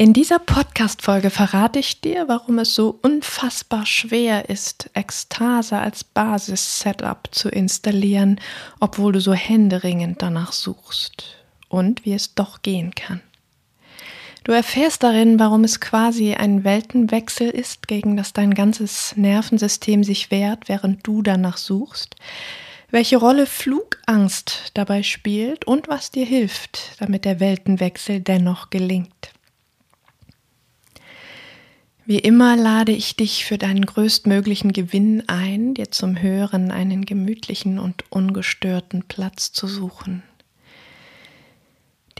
In dieser Podcast-Folge verrate ich dir, warum es so unfassbar schwer ist, Ekstase als Basis-Setup zu installieren, obwohl du so händeringend danach suchst. Und wie es doch gehen kann. Du erfährst darin, warum es quasi ein Weltenwechsel ist, gegen das dein ganzes Nervensystem sich wehrt, während du danach suchst, welche Rolle Flugangst dabei spielt und was dir hilft, damit der Weltenwechsel dennoch gelingt. Wie immer lade ich dich für deinen größtmöglichen Gewinn ein, dir zum Hören einen gemütlichen und ungestörten Platz zu suchen.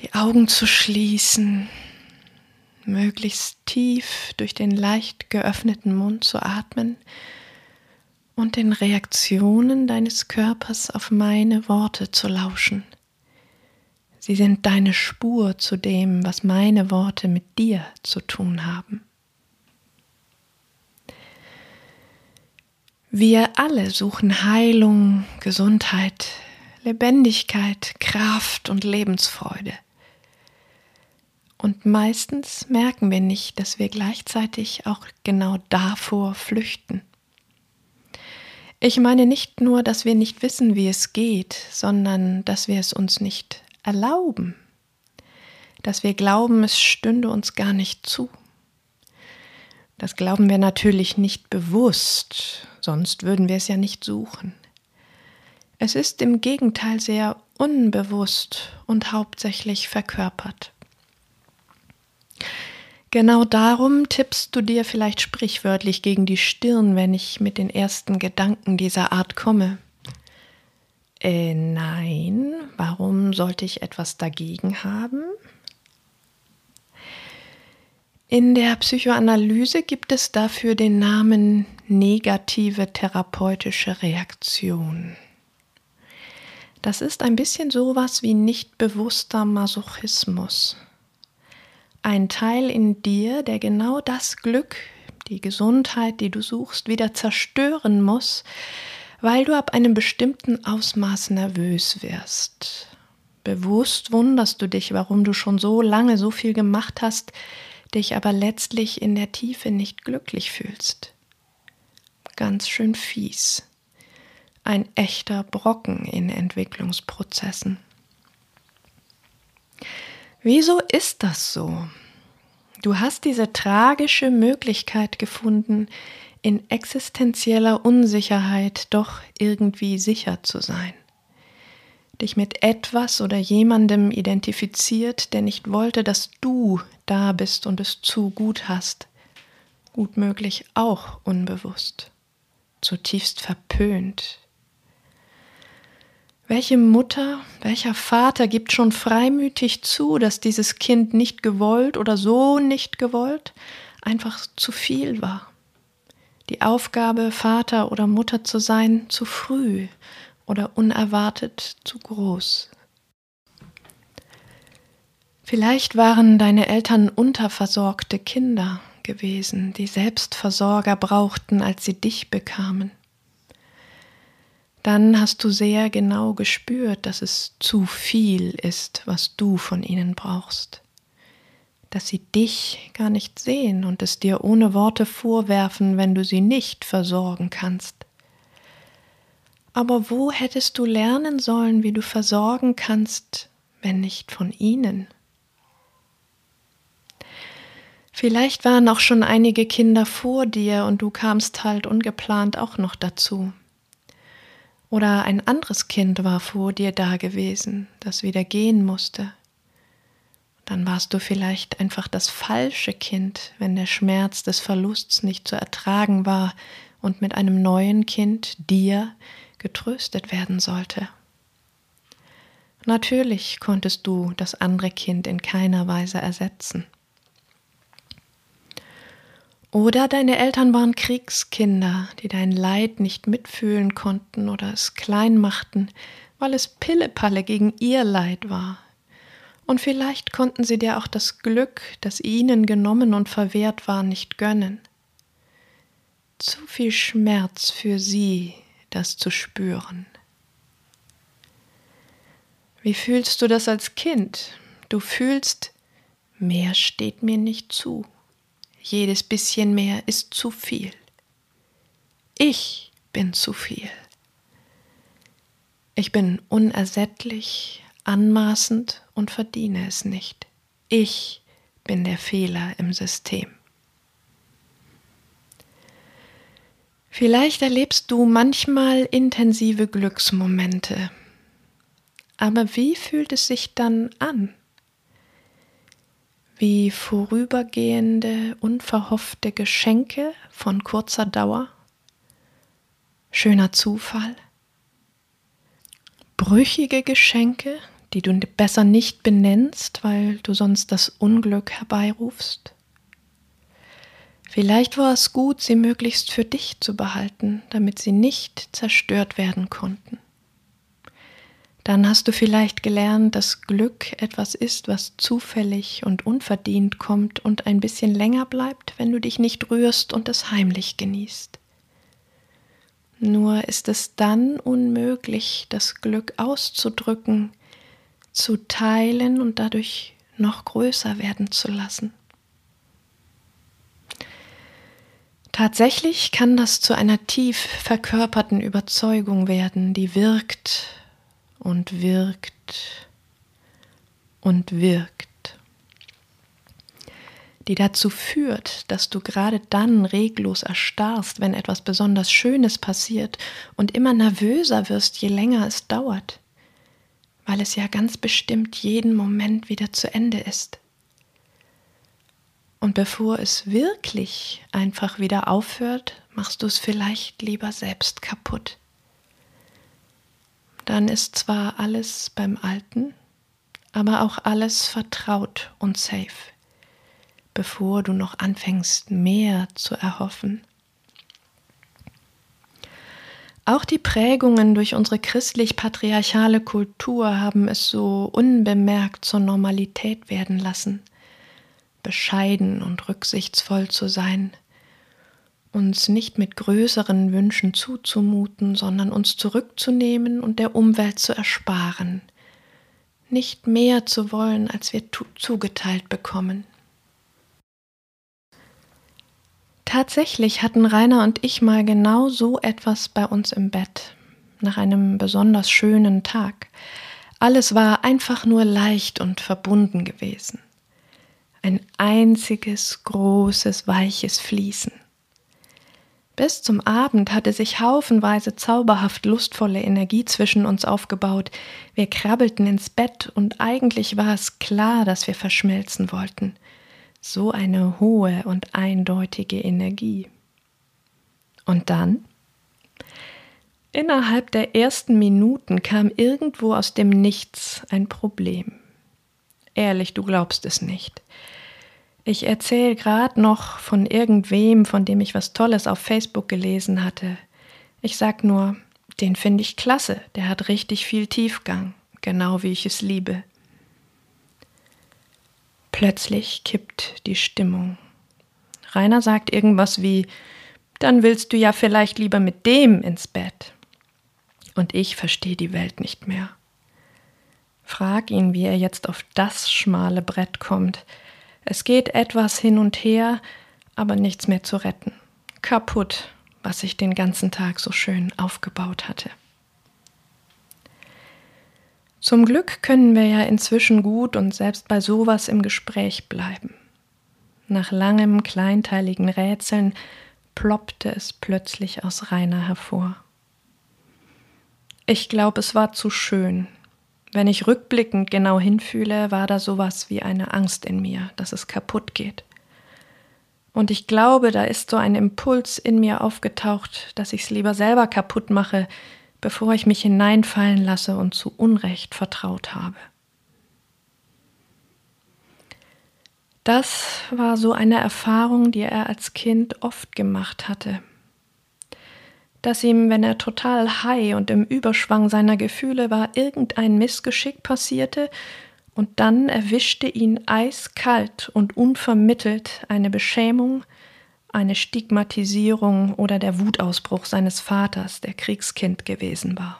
Die Augen zu schließen, möglichst tief durch den leicht geöffneten Mund zu atmen und den Reaktionen deines Körpers auf meine Worte zu lauschen. Sie sind deine Spur zu dem, was meine Worte mit dir zu tun haben. Wir alle suchen Heilung, Gesundheit, Lebendigkeit, Kraft und Lebensfreude. Und meistens merken wir nicht, dass wir gleichzeitig auch genau davor flüchten. Ich meine nicht nur, dass wir nicht wissen, wie es geht, sondern dass wir es uns nicht erlauben, dass wir glauben, es stünde uns gar nicht zu. Das glauben wir natürlich nicht bewusst, sonst würden wir es ja nicht suchen. Es ist im Gegenteil sehr unbewusst und hauptsächlich verkörpert. Genau darum tippst du dir vielleicht sprichwörtlich gegen die Stirn, wenn ich mit den ersten Gedanken dieser Art komme. Äh, nein, warum sollte ich etwas dagegen haben? In der Psychoanalyse gibt es dafür den Namen negative therapeutische Reaktion. Das ist ein bisschen sowas wie nicht bewusster Masochismus. Ein Teil in dir, der genau das Glück, die Gesundheit, die du suchst, wieder zerstören muss, weil du ab einem bestimmten Ausmaß nervös wirst. Bewusst wunderst du dich, warum du schon so lange so viel gemacht hast, dich aber letztlich in der Tiefe nicht glücklich fühlst. Ganz schön fies. Ein echter Brocken in Entwicklungsprozessen. Wieso ist das so? Du hast diese tragische Möglichkeit gefunden, in existenzieller Unsicherheit doch irgendwie sicher zu sein dich mit etwas oder jemandem identifiziert, der nicht wollte, dass du da bist und es zu gut hast. Gut möglich auch unbewusst, zutiefst verpönt. Welche Mutter, welcher Vater gibt schon freimütig zu, dass dieses Kind nicht gewollt oder so nicht gewollt einfach zu viel war? Die Aufgabe, Vater oder Mutter zu sein, zu früh, oder unerwartet zu groß. Vielleicht waren deine Eltern unterversorgte Kinder gewesen, die Selbstversorger brauchten, als sie dich bekamen. Dann hast du sehr genau gespürt, dass es zu viel ist, was du von ihnen brauchst, dass sie dich gar nicht sehen und es dir ohne Worte vorwerfen, wenn du sie nicht versorgen kannst. Aber wo hättest du lernen sollen, wie du versorgen kannst, wenn nicht von ihnen? Vielleicht waren auch schon einige Kinder vor dir und du kamst halt ungeplant auch noch dazu. Oder ein anderes Kind war vor dir da gewesen, das wieder gehen musste. Dann warst du vielleicht einfach das falsche Kind, wenn der Schmerz des Verlusts nicht zu ertragen war und mit einem neuen Kind dir getröstet werden sollte. Natürlich konntest du das andere Kind in keiner Weise ersetzen. Oder deine Eltern waren Kriegskinder, die dein Leid nicht mitfühlen konnten oder es klein machten, weil es Pillepalle gegen ihr Leid war. Und vielleicht konnten sie dir auch das Glück, das ihnen genommen und verwehrt war, nicht gönnen. Zu viel Schmerz für sie, das zu spüren. Wie fühlst du das als Kind? Du fühlst, mehr steht mir nicht zu. Jedes bisschen mehr ist zu viel. Ich bin zu viel. Ich bin unersättlich, anmaßend und verdiene es nicht. Ich bin der Fehler im System. Vielleicht erlebst du manchmal intensive Glücksmomente. Aber wie fühlt es sich dann an? wie vorübergehende, unverhoffte Geschenke von kurzer Dauer, schöner Zufall, brüchige Geschenke, die du besser nicht benennst, weil du sonst das Unglück herbeirufst. Vielleicht war es gut, sie möglichst für dich zu behalten, damit sie nicht zerstört werden konnten dann hast du vielleicht gelernt, dass Glück etwas ist, was zufällig und unverdient kommt und ein bisschen länger bleibt, wenn du dich nicht rührst und es heimlich genießt. Nur ist es dann unmöglich, das Glück auszudrücken, zu teilen und dadurch noch größer werden zu lassen. Tatsächlich kann das zu einer tief verkörperten Überzeugung werden, die wirkt und wirkt und wirkt, die dazu führt, dass du gerade dann reglos erstarrst, wenn etwas besonders Schönes passiert und immer nervöser wirst, je länger es dauert, weil es ja ganz bestimmt jeden Moment wieder zu Ende ist. Und bevor es wirklich einfach wieder aufhört, machst du es vielleicht lieber selbst kaputt. Dann ist zwar alles beim Alten, aber auch alles vertraut und safe, bevor du noch anfängst mehr zu erhoffen. Auch die Prägungen durch unsere christlich-patriarchale Kultur haben es so unbemerkt zur Normalität werden lassen, bescheiden und rücksichtsvoll zu sein, uns nicht mit größeren Wünschen zuzumuten, sondern uns zurückzunehmen und der Umwelt zu ersparen, nicht mehr zu wollen, als wir zugeteilt bekommen. Tatsächlich hatten Rainer und ich mal genau so etwas bei uns im Bett, nach einem besonders schönen Tag. Alles war einfach nur leicht und verbunden gewesen. Ein einziges, großes, weiches Fließen. Bis zum Abend hatte sich haufenweise zauberhaft lustvolle Energie zwischen uns aufgebaut. Wir krabbelten ins Bett und eigentlich war es klar, dass wir verschmelzen wollten. So eine hohe und eindeutige Energie. Und dann? Innerhalb der ersten Minuten kam irgendwo aus dem Nichts ein Problem. Ehrlich, du glaubst es nicht. Ich erzähle gerade noch von irgendwem, von dem ich was Tolles auf Facebook gelesen hatte. Ich sag nur, den finde ich klasse, der hat richtig viel Tiefgang, genau wie ich es liebe. Plötzlich kippt die Stimmung. Rainer sagt irgendwas wie, dann willst du ja vielleicht lieber mit dem ins Bett. Und ich verstehe die Welt nicht mehr. Frag ihn, wie er jetzt auf das schmale Brett kommt, es geht etwas hin und her, aber nichts mehr zu retten. Kaputt, was ich den ganzen Tag so schön aufgebaut hatte. Zum Glück können wir ja inzwischen gut und selbst bei sowas im Gespräch bleiben. Nach langem kleinteiligen Rätseln ploppte es plötzlich aus Rainer hervor. Ich glaube, es war zu schön, wenn ich rückblickend genau hinfühle, war da sowas wie eine Angst in mir, dass es kaputt geht. Und ich glaube, da ist so ein Impuls in mir aufgetaucht, dass ich es lieber selber kaputt mache, bevor ich mich hineinfallen lasse und zu Unrecht vertraut habe. Das war so eine Erfahrung, die er als Kind oft gemacht hatte. Dass ihm, wenn er total high und im Überschwang seiner Gefühle war, irgendein Missgeschick passierte und dann erwischte ihn eiskalt und unvermittelt eine Beschämung, eine Stigmatisierung oder der Wutausbruch seines Vaters, der Kriegskind gewesen war.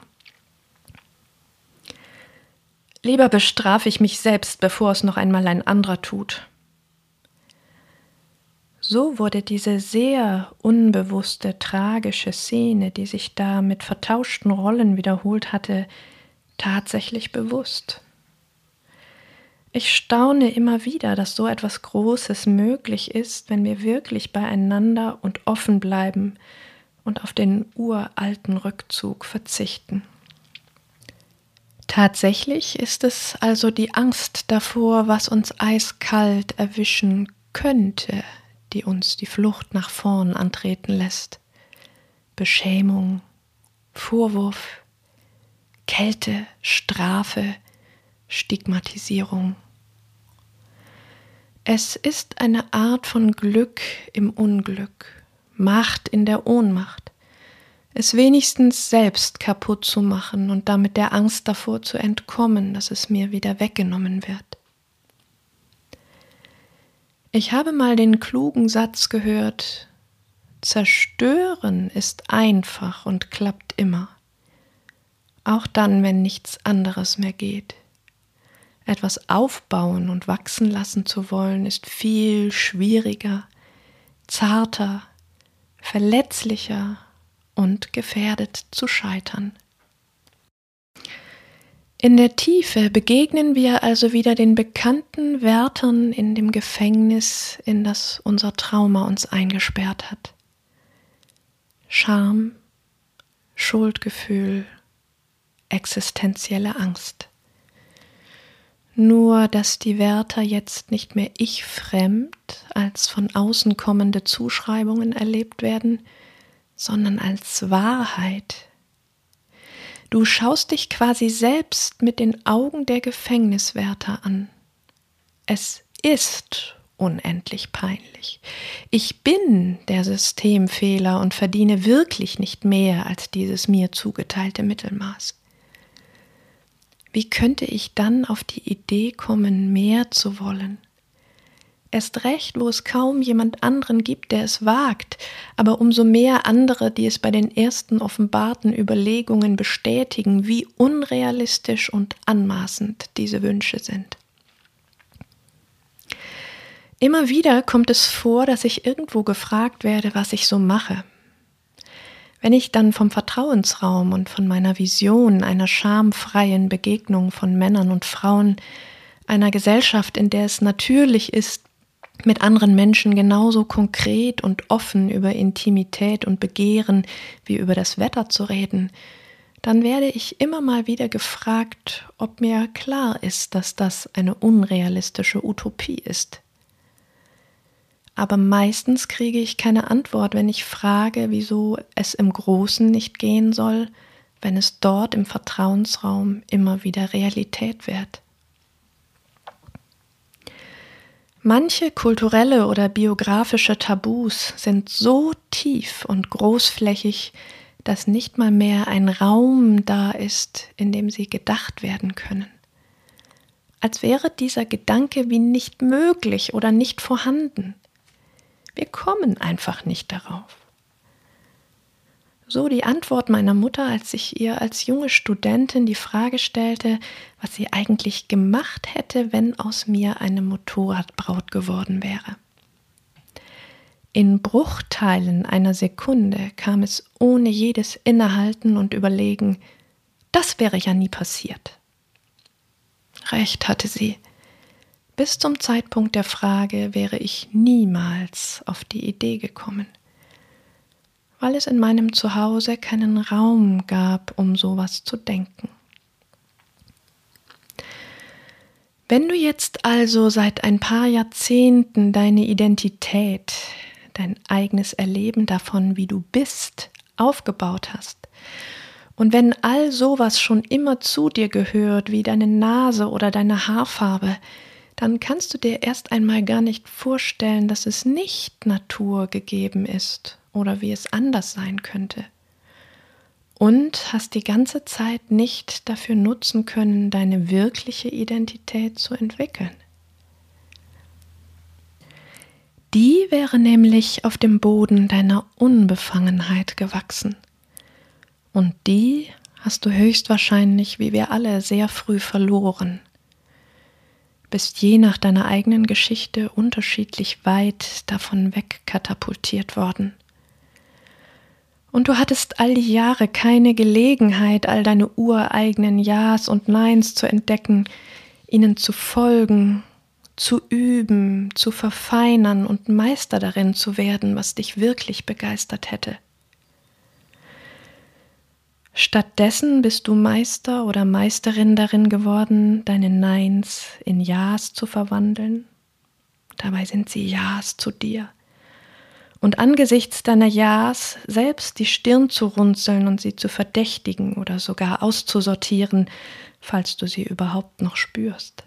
Lieber bestrafe ich mich selbst, bevor es noch einmal ein anderer tut. So wurde diese sehr unbewusste, tragische Szene, die sich da mit vertauschten Rollen wiederholt hatte, tatsächlich bewusst. Ich staune immer wieder, dass so etwas Großes möglich ist, wenn wir wirklich beieinander und offen bleiben und auf den uralten Rückzug verzichten. Tatsächlich ist es also die Angst davor, was uns eiskalt erwischen könnte, die uns die Flucht nach vorn antreten lässt. Beschämung, Vorwurf, Kälte, Strafe, Stigmatisierung. Es ist eine Art von Glück im Unglück, Macht in der Ohnmacht, es wenigstens selbst kaputt zu machen und damit der Angst davor zu entkommen, dass es mir wieder weggenommen wird. Ich habe mal den klugen Satz gehört, Zerstören ist einfach und klappt immer, auch dann, wenn nichts anderes mehr geht. Etwas aufbauen und wachsen lassen zu wollen, ist viel schwieriger, zarter, verletzlicher und gefährdet zu scheitern. In der Tiefe begegnen wir also wieder den bekannten Wärtern in dem Gefängnis, in das unser Trauma uns eingesperrt hat. Scham, Schuldgefühl, existenzielle Angst. Nur dass die Wärter jetzt nicht mehr ich fremd als von außen kommende Zuschreibungen erlebt werden, sondern als Wahrheit. Du schaust dich quasi selbst mit den Augen der Gefängniswärter an. Es ist unendlich peinlich. Ich bin der Systemfehler und verdiene wirklich nicht mehr als dieses mir zugeteilte Mittelmaß. Wie könnte ich dann auf die Idee kommen, mehr zu wollen? Erst recht, wo es kaum jemand anderen gibt, der es wagt, aber umso mehr andere, die es bei den ersten offenbarten Überlegungen bestätigen, wie unrealistisch und anmaßend diese Wünsche sind. Immer wieder kommt es vor, dass ich irgendwo gefragt werde, was ich so mache. Wenn ich dann vom Vertrauensraum und von meiner Vision einer schamfreien Begegnung von Männern und Frauen, einer Gesellschaft, in der es natürlich ist, mit anderen Menschen genauso konkret und offen über Intimität und Begehren wie über das Wetter zu reden, dann werde ich immer mal wieder gefragt, ob mir klar ist, dass das eine unrealistische Utopie ist. Aber meistens kriege ich keine Antwort, wenn ich frage, wieso es im Großen nicht gehen soll, wenn es dort im Vertrauensraum immer wieder Realität wird. Manche kulturelle oder biografische Tabus sind so tief und großflächig, dass nicht mal mehr ein Raum da ist, in dem sie gedacht werden können. Als wäre dieser Gedanke wie nicht möglich oder nicht vorhanden. Wir kommen einfach nicht darauf. So die Antwort meiner Mutter, als ich ihr als junge Studentin die Frage stellte, was sie eigentlich gemacht hätte, wenn aus mir eine Motorradbraut geworden wäre. In Bruchteilen einer Sekunde kam es ohne jedes Innehalten und Überlegen, das wäre ja nie passiert. Recht hatte sie. Bis zum Zeitpunkt der Frage wäre ich niemals auf die Idee gekommen weil es in meinem Zuhause keinen Raum gab, um sowas zu denken. Wenn du jetzt also seit ein paar Jahrzehnten deine Identität, dein eigenes Erleben davon, wie du bist, aufgebaut hast, und wenn all sowas schon immer zu dir gehört, wie deine Nase oder deine Haarfarbe, dann kannst du dir erst einmal gar nicht vorstellen, dass es nicht naturgegeben ist oder wie es anders sein könnte. Und hast die ganze Zeit nicht dafür nutzen können, deine wirkliche Identität zu entwickeln. Die wäre nämlich auf dem Boden deiner Unbefangenheit gewachsen. Und die hast du höchstwahrscheinlich, wie wir alle, sehr früh verloren. Bist je nach deiner eigenen Geschichte unterschiedlich weit davon wegkatapultiert worden. Und du hattest all die Jahre keine Gelegenheit, all deine ureigenen Ja's und Neins zu entdecken, ihnen zu folgen zu üben, zu verfeinern und Meister darin zu werden, was dich wirklich begeistert hätte. Stattdessen bist du Meister oder Meisterin darin geworden, deine Neins in Ja's zu verwandeln. Dabei sind sie Ja's zu dir. Und angesichts deiner Ja's selbst die Stirn zu runzeln und sie zu verdächtigen oder sogar auszusortieren, falls du sie überhaupt noch spürst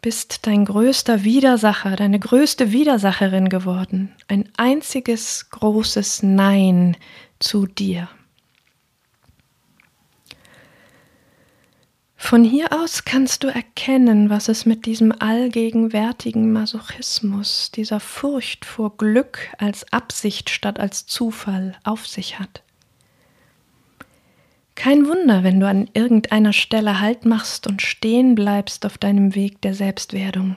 bist dein größter Widersacher, deine größte Widersacherin geworden. Ein einziges großes Nein zu dir. Von hier aus kannst du erkennen, was es mit diesem allgegenwärtigen Masochismus, dieser Furcht vor Glück als Absicht statt als Zufall auf sich hat. Kein Wunder, wenn du an irgendeiner Stelle Halt machst und stehen bleibst auf deinem Weg der Selbstwerdung.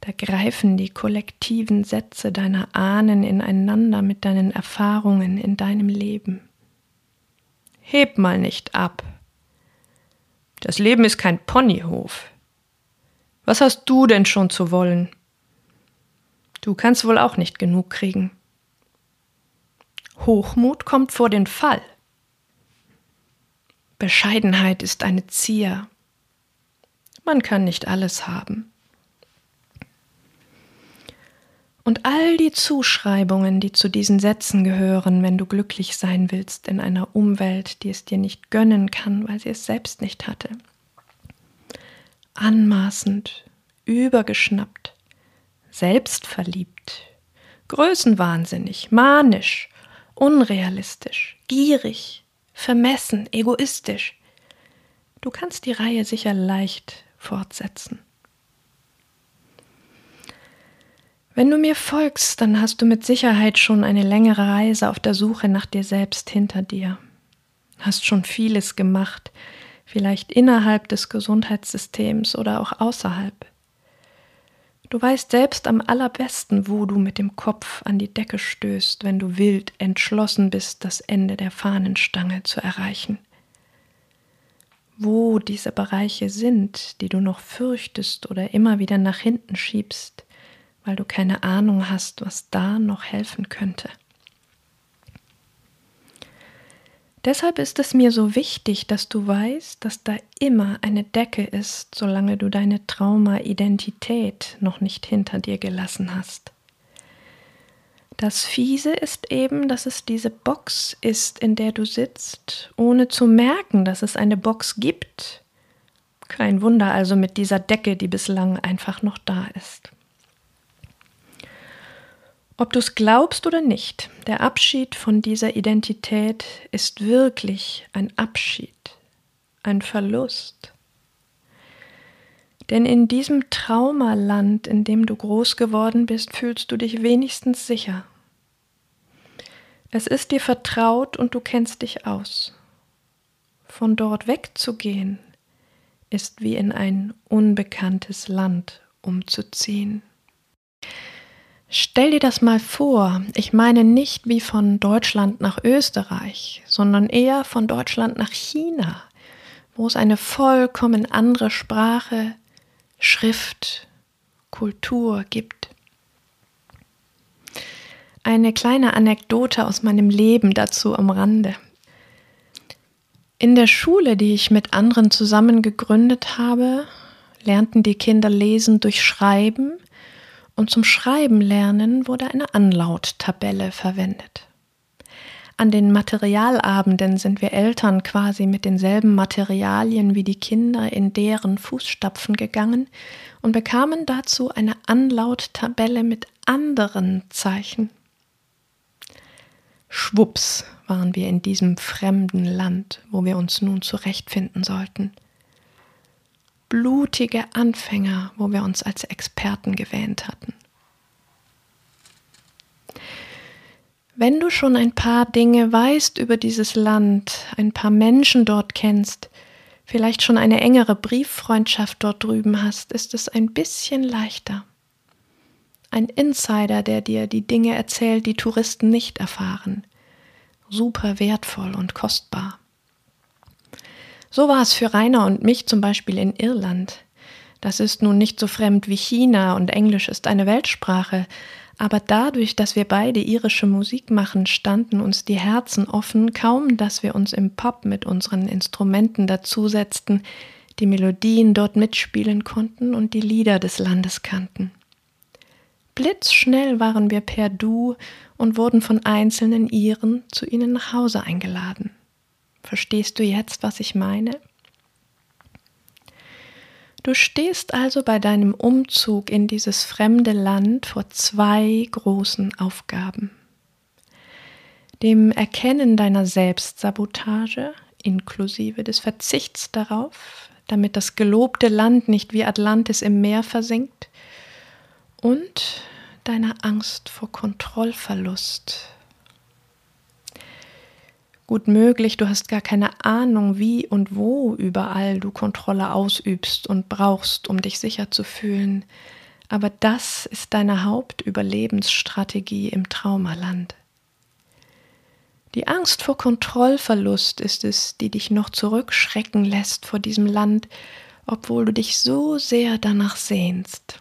Da greifen die kollektiven Sätze deiner Ahnen ineinander mit deinen Erfahrungen in deinem Leben. Heb mal nicht ab. Das Leben ist kein Ponyhof. Was hast du denn schon zu wollen? Du kannst wohl auch nicht genug kriegen. Hochmut kommt vor den Fall. Bescheidenheit ist eine Zier. Man kann nicht alles haben. Und all die Zuschreibungen, die zu diesen Sätzen gehören, wenn du glücklich sein willst in einer Umwelt, die es dir nicht gönnen kann, weil sie es selbst nicht hatte. Anmaßend, übergeschnappt, selbstverliebt, größenwahnsinnig, manisch, unrealistisch, gierig, vermessen, egoistisch. Du kannst die Reihe sicher leicht fortsetzen. Wenn du mir folgst, dann hast du mit Sicherheit schon eine längere Reise auf der Suche nach dir selbst hinter dir. Hast schon vieles gemacht, vielleicht innerhalb des Gesundheitssystems oder auch außerhalb. Du weißt selbst am allerbesten, wo du mit dem Kopf an die Decke stößt, wenn du wild entschlossen bist, das Ende der Fahnenstange zu erreichen. Wo diese Bereiche sind, die du noch fürchtest oder immer wieder nach hinten schiebst, weil du keine Ahnung hast, was da noch helfen könnte. Deshalb ist es mir so wichtig, dass du weißt, dass da immer eine Decke ist, solange du deine Trauma-Identität noch nicht hinter dir gelassen hast. Das Fiese ist eben, dass es diese Box ist, in der du sitzt, ohne zu merken, dass es eine Box gibt. Kein Wunder also mit dieser Decke, die bislang einfach noch da ist. Ob du es glaubst oder nicht, der Abschied von dieser Identität ist wirklich ein Abschied, ein Verlust. Denn in diesem Traumaland, in dem du groß geworden bist, fühlst du dich wenigstens sicher. Es ist dir vertraut und du kennst dich aus. Von dort wegzugehen ist wie in ein unbekanntes Land umzuziehen. Stell dir das mal vor, ich meine nicht wie von Deutschland nach Österreich, sondern eher von Deutschland nach China, wo es eine vollkommen andere Sprache, Schrift, Kultur gibt. Eine kleine Anekdote aus meinem Leben dazu am Rande. In der Schule, die ich mit anderen zusammen gegründet habe, lernten die Kinder lesen durch Schreiben und zum Schreiben lernen wurde eine Anlauttabelle verwendet. An den Materialabenden sind wir Eltern quasi mit denselben Materialien wie die Kinder in deren Fußstapfen gegangen und bekamen dazu eine Anlauttabelle mit anderen Zeichen. Schwups waren wir in diesem fremden Land, wo wir uns nun zurechtfinden sollten. Blutige Anfänger, wo wir uns als Experten gewähnt hatten. Wenn du schon ein paar Dinge weißt über dieses Land, ein paar Menschen dort kennst, vielleicht schon eine engere Brieffreundschaft dort drüben hast, ist es ein bisschen leichter. Ein Insider, der dir die Dinge erzählt, die Touristen nicht erfahren. Super wertvoll und kostbar. So war es für Rainer und mich zum Beispiel in Irland. Das ist nun nicht so fremd wie China und Englisch ist eine Weltsprache, aber dadurch, dass wir beide irische Musik machen, standen uns die Herzen offen, kaum dass wir uns im Pub mit unseren Instrumenten dazusetzten, die Melodien dort mitspielen konnten und die Lieder des Landes kannten. Blitzschnell waren wir per Du und wurden von einzelnen Iren zu ihnen nach Hause eingeladen. Verstehst du jetzt, was ich meine? Du stehst also bei deinem Umzug in dieses fremde Land vor zwei großen Aufgaben. Dem Erkennen deiner Selbstsabotage inklusive des Verzichts darauf, damit das gelobte Land nicht wie Atlantis im Meer versinkt, und deiner Angst vor Kontrollverlust Gut möglich, du hast gar keine Ahnung, wie und wo überall du Kontrolle ausübst und brauchst, um dich sicher zu fühlen. Aber das ist deine Hauptüberlebensstrategie im Traumaland. Die Angst vor Kontrollverlust ist es, die dich noch zurückschrecken lässt vor diesem Land, obwohl du dich so sehr danach sehnst.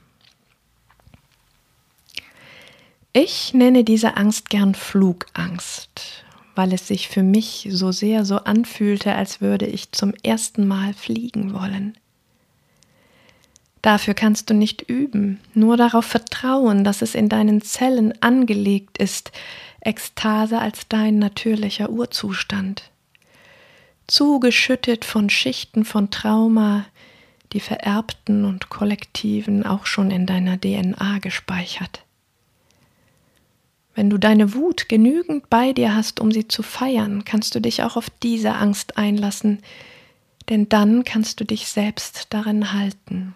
Ich nenne diese Angst gern Flugangst weil es sich für mich so sehr so anfühlte, als würde ich zum ersten Mal fliegen wollen. Dafür kannst du nicht üben, nur darauf vertrauen, dass es in deinen Zellen angelegt ist, Ekstase als dein natürlicher Urzustand. Zugeschüttet von Schichten von Trauma, die vererbten und kollektiven auch schon in deiner DNA gespeichert. Wenn du deine Wut genügend bei dir hast, um sie zu feiern, kannst du dich auch auf diese Angst einlassen, denn dann kannst du dich selbst darin halten.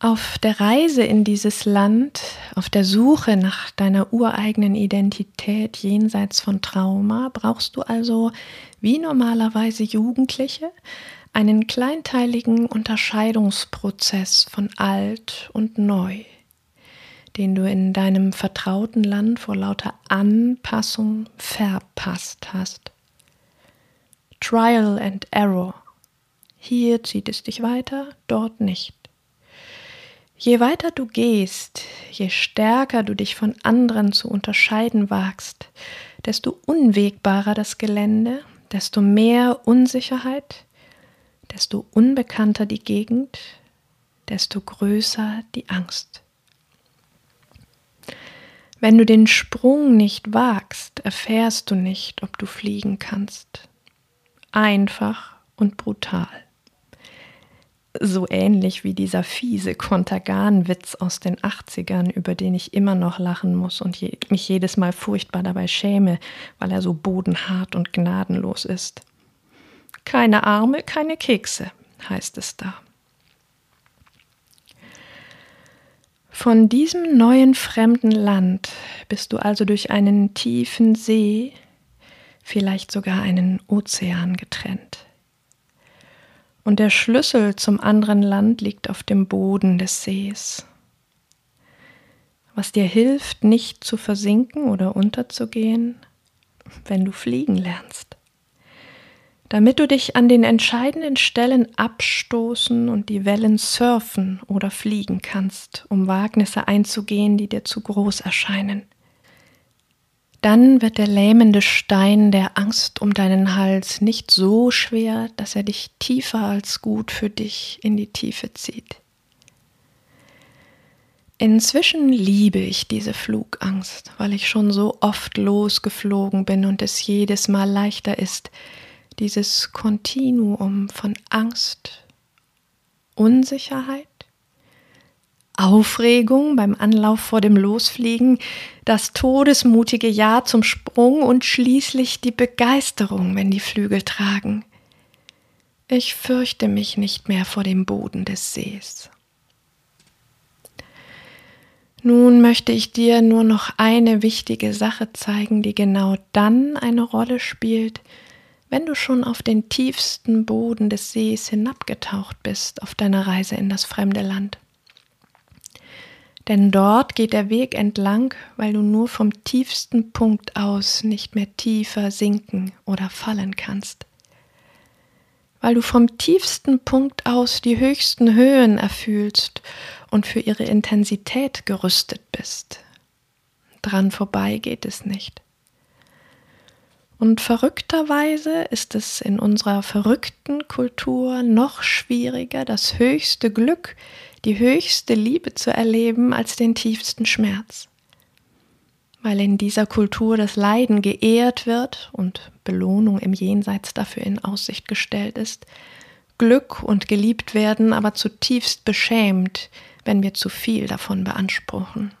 Auf der Reise in dieses Land, auf der Suche nach deiner ureigenen Identität jenseits von Trauma, brauchst du also, wie normalerweise Jugendliche, einen kleinteiligen Unterscheidungsprozess von alt und neu den du in deinem vertrauten Land vor lauter Anpassung verpasst hast. Trial and Error. Hier zieht es dich weiter, dort nicht. Je weiter du gehst, je stärker du dich von anderen zu unterscheiden wagst, desto unwegbarer das Gelände, desto mehr Unsicherheit, desto unbekannter die Gegend, desto größer die Angst. Wenn du den Sprung nicht wagst, erfährst du nicht, ob du fliegen kannst. Einfach und brutal. So ähnlich wie dieser fiese Kontergan-Witz aus den 80ern, über den ich immer noch lachen muss und je, mich jedes Mal furchtbar dabei schäme, weil er so bodenhart und gnadenlos ist. Keine Arme, keine Kekse, heißt es da. Von diesem neuen fremden Land bist du also durch einen tiefen See, vielleicht sogar einen Ozean getrennt. Und der Schlüssel zum anderen Land liegt auf dem Boden des Sees. Was dir hilft, nicht zu versinken oder unterzugehen, wenn du fliegen lernst damit du dich an den entscheidenden Stellen abstoßen und die Wellen surfen oder fliegen kannst, um Wagnisse einzugehen, die dir zu groß erscheinen. Dann wird der lähmende Stein der Angst um deinen Hals nicht so schwer, dass er dich tiefer als gut für dich in die Tiefe zieht. Inzwischen liebe ich diese Flugangst, weil ich schon so oft losgeflogen bin und es jedes Mal leichter ist, dieses Kontinuum von Angst, Unsicherheit, Aufregung beim Anlauf vor dem Losfliegen, das todesmutige Ja zum Sprung und schließlich die Begeisterung, wenn die Flügel tragen. Ich fürchte mich nicht mehr vor dem Boden des Sees. Nun möchte ich dir nur noch eine wichtige Sache zeigen, die genau dann eine Rolle spielt, wenn du schon auf den tiefsten Boden des Sees hinabgetaucht bist auf deiner Reise in das fremde Land. Denn dort geht der Weg entlang, weil du nur vom tiefsten Punkt aus nicht mehr tiefer sinken oder fallen kannst. Weil du vom tiefsten Punkt aus die höchsten Höhen erfühlst und für ihre Intensität gerüstet bist. Dran vorbei geht es nicht. Und verrückterweise ist es in unserer verrückten Kultur noch schwieriger, das höchste Glück, die höchste Liebe zu erleben als den tiefsten Schmerz. Weil in dieser Kultur das Leiden geehrt wird und Belohnung im Jenseits dafür in Aussicht gestellt ist, Glück und geliebt werden aber zutiefst beschämt, wenn wir zu viel davon beanspruchen.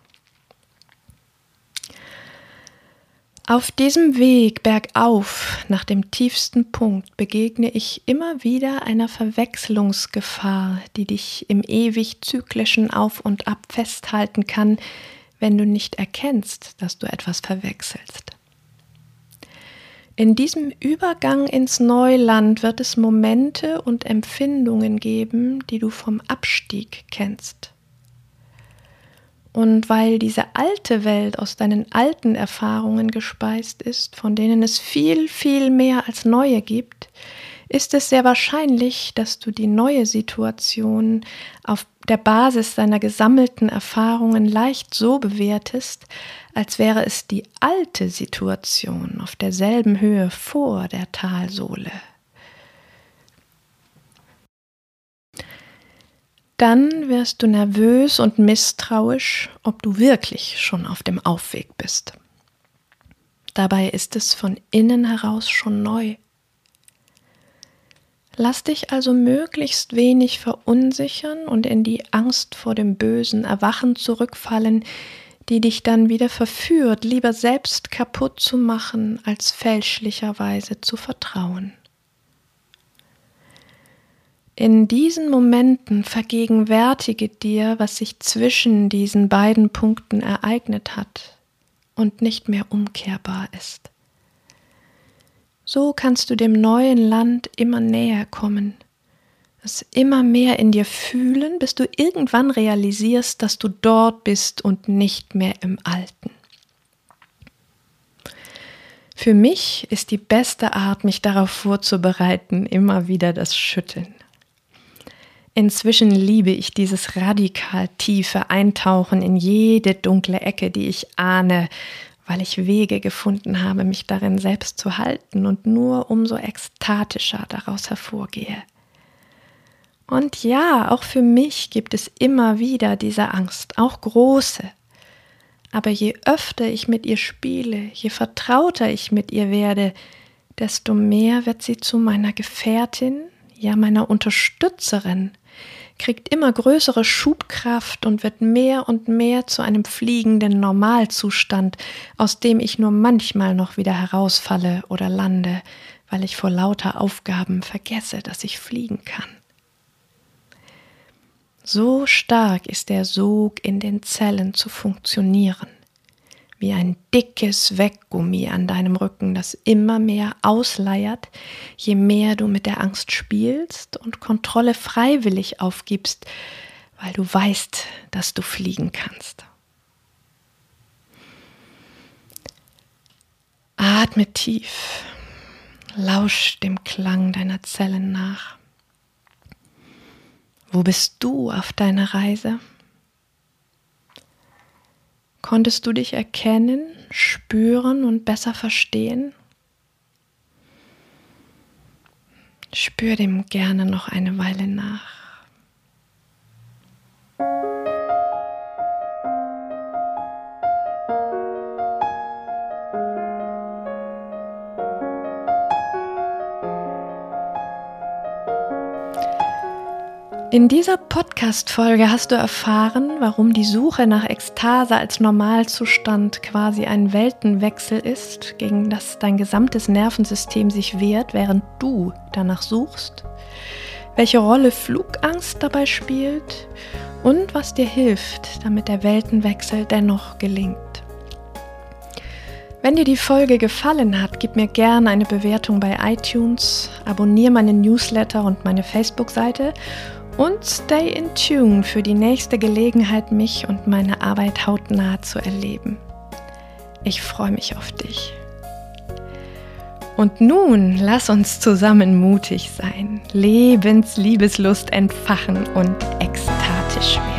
Auf diesem Weg bergauf nach dem tiefsten Punkt begegne ich immer wieder einer Verwechslungsgefahr, die dich im ewig zyklischen Auf und Ab festhalten kann, wenn du nicht erkennst, dass du etwas verwechselst. In diesem Übergang ins Neuland wird es Momente und Empfindungen geben, die du vom Abstieg kennst. Und weil diese alte Welt aus deinen alten Erfahrungen gespeist ist, von denen es viel, viel mehr als neue gibt, ist es sehr wahrscheinlich, dass du die neue Situation auf der Basis deiner gesammelten Erfahrungen leicht so bewertest, als wäre es die alte Situation auf derselben Höhe vor der Talsohle. Dann wirst du nervös und misstrauisch, ob du wirklich schon auf dem Aufweg bist. Dabei ist es von innen heraus schon neu. Lass dich also möglichst wenig verunsichern und in die Angst vor dem bösen Erwachen zurückfallen, die dich dann wieder verführt, lieber selbst kaputt zu machen, als fälschlicherweise zu vertrauen. In diesen Momenten vergegenwärtige dir, was sich zwischen diesen beiden Punkten ereignet hat und nicht mehr umkehrbar ist. So kannst du dem neuen Land immer näher kommen, es immer mehr in dir fühlen, bis du irgendwann realisierst, dass du dort bist und nicht mehr im Alten. Für mich ist die beste Art, mich darauf vorzubereiten, immer wieder das Schütteln. Inzwischen liebe ich dieses radikal tiefe Eintauchen in jede dunkle Ecke, die ich ahne, weil ich Wege gefunden habe, mich darin selbst zu halten und nur umso ekstatischer daraus hervorgehe. Und ja, auch für mich gibt es immer wieder diese Angst, auch große. Aber je öfter ich mit ihr spiele, je vertrauter ich mit ihr werde, desto mehr wird sie zu meiner Gefährtin, ja meiner Unterstützerin, kriegt immer größere Schubkraft und wird mehr und mehr zu einem fliegenden Normalzustand, aus dem ich nur manchmal noch wieder herausfalle oder lande, weil ich vor lauter Aufgaben vergesse, dass ich fliegen kann. So stark ist der Sog in den Zellen zu funktionieren wie ein dickes Weggummi an deinem Rücken, das immer mehr ausleiert, je mehr du mit der Angst spielst und Kontrolle freiwillig aufgibst, weil du weißt, dass du fliegen kannst. Atme tief, lausch dem Klang deiner Zellen nach. Wo bist du auf deiner Reise? Konntest du dich erkennen, spüren und besser verstehen? Spür dem gerne noch eine Weile nach. In dieser Podcast-Folge hast du erfahren, warum die Suche nach Ekstase als Normalzustand quasi ein Weltenwechsel ist, gegen das dein gesamtes Nervensystem sich wehrt, während du danach suchst, welche Rolle Flugangst dabei spielt und was dir hilft, damit der Weltenwechsel dennoch gelingt. Wenn dir die Folge gefallen hat, gib mir gerne eine Bewertung bei iTunes, abonniere meinen Newsletter und meine Facebook-Seite und stay in tune für die nächste Gelegenheit, mich und meine Arbeit hautnah zu erleben. Ich freue mich auf dich. Und nun lass uns zusammen mutig sein, Lebensliebeslust entfachen und ekstatisch werden.